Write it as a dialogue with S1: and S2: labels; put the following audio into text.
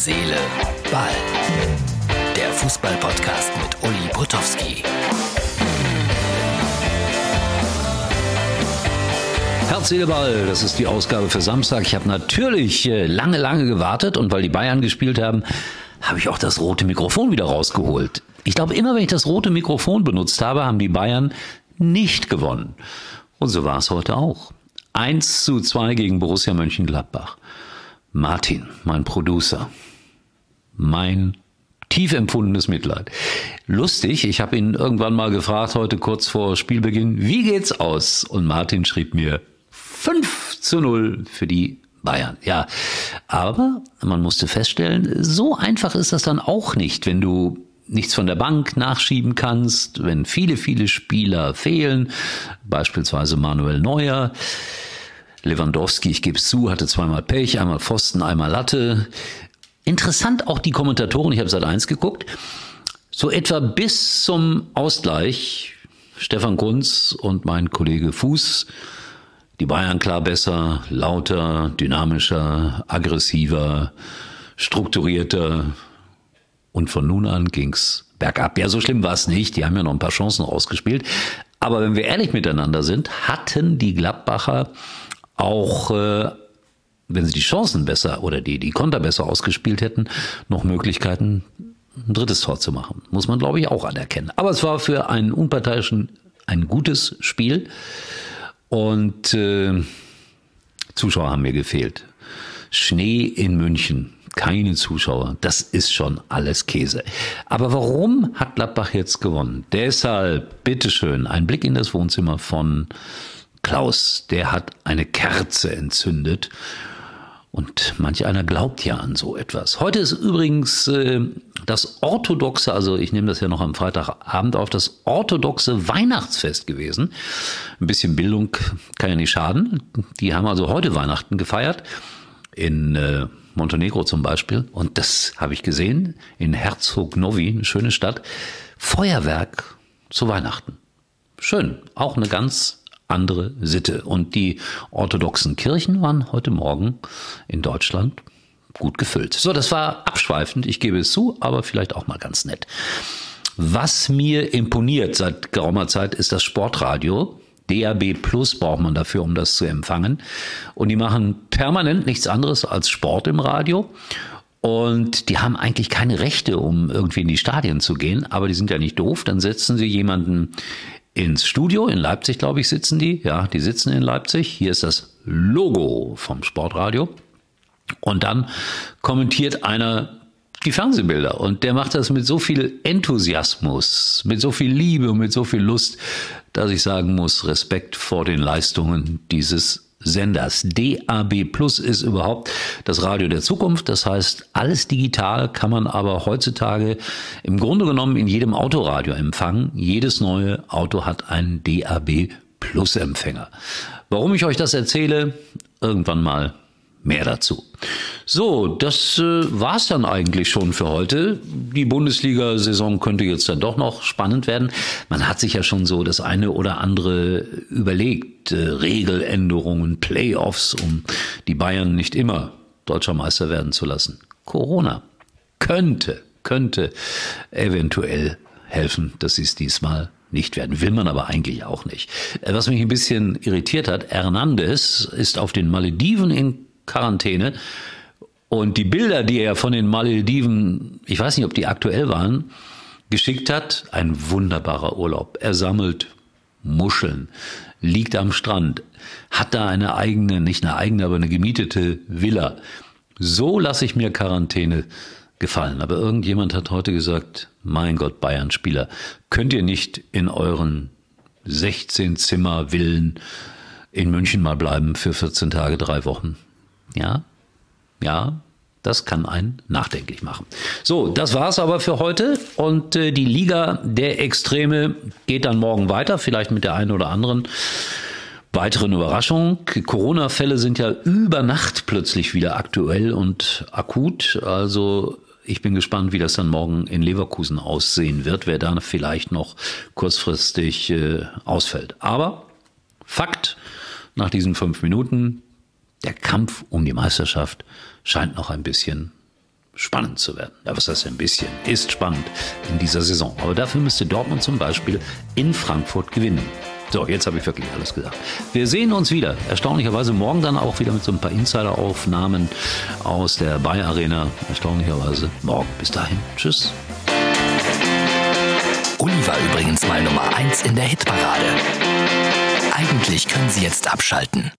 S1: Seele, Ball. Der Fußball-Podcast mit Uli Potowski.
S2: Herz, Ball, das ist die Ausgabe für Samstag. Ich habe natürlich äh, lange, lange gewartet und weil die Bayern gespielt haben, habe ich auch das rote Mikrofon wieder rausgeholt. Ich glaube, immer wenn ich das rote Mikrofon benutzt habe, haben die Bayern nicht gewonnen. Und so war es heute auch. 1 zu 2 gegen Borussia Mönchengladbach. Martin, mein Producer, mein tief empfundenes Mitleid. Lustig, ich habe ihn irgendwann mal gefragt, heute kurz vor Spielbeginn, wie geht's aus? Und Martin schrieb mir 5 zu 0 für die Bayern. Ja, aber man musste feststellen, so einfach ist das dann auch nicht, wenn du nichts von der Bank nachschieben kannst, wenn viele, viele Spieler fehlen, beispielsweise Manuel Neuer. Lewandowski, ich gebe es zu, hatte zweimal Pech, einmal Pfosten, einmal Latte. Interessant auch die Kommentatoren, ich habe seit eins geguckt, so etwa bis zum Ausgleich, Stefan Kunz und mein Kollege Fuß, die Bayern klar besser, lauter, dynamischer, aggressiver, strukturierter. Und von nun an ging's bergab. Ja, so schlimm war es nicht. Die haben ja noch ein paar Chancen rausgespielt. Aber wenn wir ehrlich miteinander sind, hatten die Gladbacher auch, äh, wenn sie die Chancen besser oder die, die Konter besser ausgespielt hätten, noch Möglichkeiten, ein drittes Tor zu machen. Muss man, glaube ich, auch anerkennen. Aber es war für einen Unparteiischen ein gutes Spiel. Und äh, Zuschauer haben mir gefehlt. Schnee in München, keine Zuschauer, das ist schon alles Käse. Aber warum hat Gladbach jetzt gewonnen? Deshalb, bitteschön, ein Blick in das Wohnzimmer von Klaus, der hat eine Kerze entzündet. Und manch einer glaubt ja an so etwas. Heute ist übrigens äh, das orthodoxe, also ich nehme das ja noch am Freitagabend auf, das orthodoxe Weihnachtsfest gewesen. Ein bisschen Bildung kann ja nicht schaden. Die haben also heute Weihnachten gefeiert. In äh, Montenegro zum Beispiel. Und das habe ich gesehen in Herzog Novi, eine schöne Stadt. Feuerwerk zu Weihnachten. Schön. Auch eine ganz andere Sitte. Und die orthodoxen Kirchen waren heute Morgen in Deutschland gut gefüllt. So, das war abschweifend, ich gebe es zu, aber vielleicht auch mal ganz nett. Was mir imponiert seit geraumer Zeit ist das Sportradio. DAB Plus braucht man dafür, um das zu empfangen. Und die machen permanent nichts anderes als Sport im Radio. Und die haben eigentlich keine Rechte, um irgendwie in die Stadien zu gehen, aber die sind ja nicht doof. Dann setzen sie jemanden ins Studio. In Leipzig, glaube ich, sitzen die. Ja, die sitzen in Leipzig. Hier ist das Logo vom Sportradio. Und dann kommentiert einer die Fernsehbilder. Und der macht das mit so viel Enthusiasmus, mit so viel Liebe und mit so viel Lust, dass ich sagen muss, Respekt vor den Leistungen dieses Senders. DAB Plus ist überhaupt das Radio der Zukunft. Das heißt, alles digital kann man aber heutzutage im Grunde genommen in jedem Autoradio empfangen. Jedes neue Auto hat einen DAB Plus Empfänger. Warum ich euch das erzähle, irgendwann mal Mehr dazu. So, das äh, war's dann eigentlich schon für heute. Die Bundesliga-Saison könnte jetzt dann doch noch spannend werden. Man hat sich ja schon so das eine oder andere überlegt. Äh, Regeländerungen, Playoffs, um die Bayern nicht immer deutscher Meister werden zu lassen. Corona könnte, könnte eventuell helfen, dass sie es diesmal nicht werden. Will man aber eigentlich auch nicht. Äh, was mich ein bisschen irritiert hat, Hernandez ist auf den Malediven in Quarantäne. Und die Bilder, die er von den Malediven, ich weiß nicht, ob die aktuell waren, geschickt hat, ein wunderbarer Urlaub. Er sammelt Muscheln, liegt am Strand, hat da eine eigene, nicht eine eigene, aber eine gemietete Villa. So lasse ich mir Quarantäne gefallen. Aber irgendjemand hat heute gesagt, mein Gott, Bayern-Spieler, könnt ihr nicht in euren 16 Zimmer Villen in München mal bleiben für 14 Tage, drei Wochen? Ja, ja, das kann einen nachdenklich machen. So, das war's aber für heute und äh, die Liga der Extreme geht dann morgen weiter, vielleicht mit der einen oder anderen weiteren Überraschung. Corona-Fälle sind ja über Nacht plötzlich wieder aktuell und akut. Also ich bin gespannt, wie das dann morgen in Leverkusen aussehen wird, wer da vielleicht noch kurzfristig äh, ausfällt. Aber Fakt, nach diesen fünf Minuten, der Kampf um die Meisterschaft scheint noch ein bisschen spannend zu werden. Ja, was heißt ein bisschen? Ist spannend in dieser Saison. Aber dafür müsste Dortmund zum Beispiel in Frankfurt gewinnen. So, jetzt habe ich wirklich alles gesagt. Wir sehen uns wieder. Erstaunlicherweise morgen dann auch wieder mit so ein paar Insider-Aufnahmen aus der Bayer Arena. Erstaunlicherweise morgen. Bis dahin. Tschüss.
S1: Uli war übrigens mal Nummer 1 in der Hitparade. Eigentlich können Sie jetzt abschalten.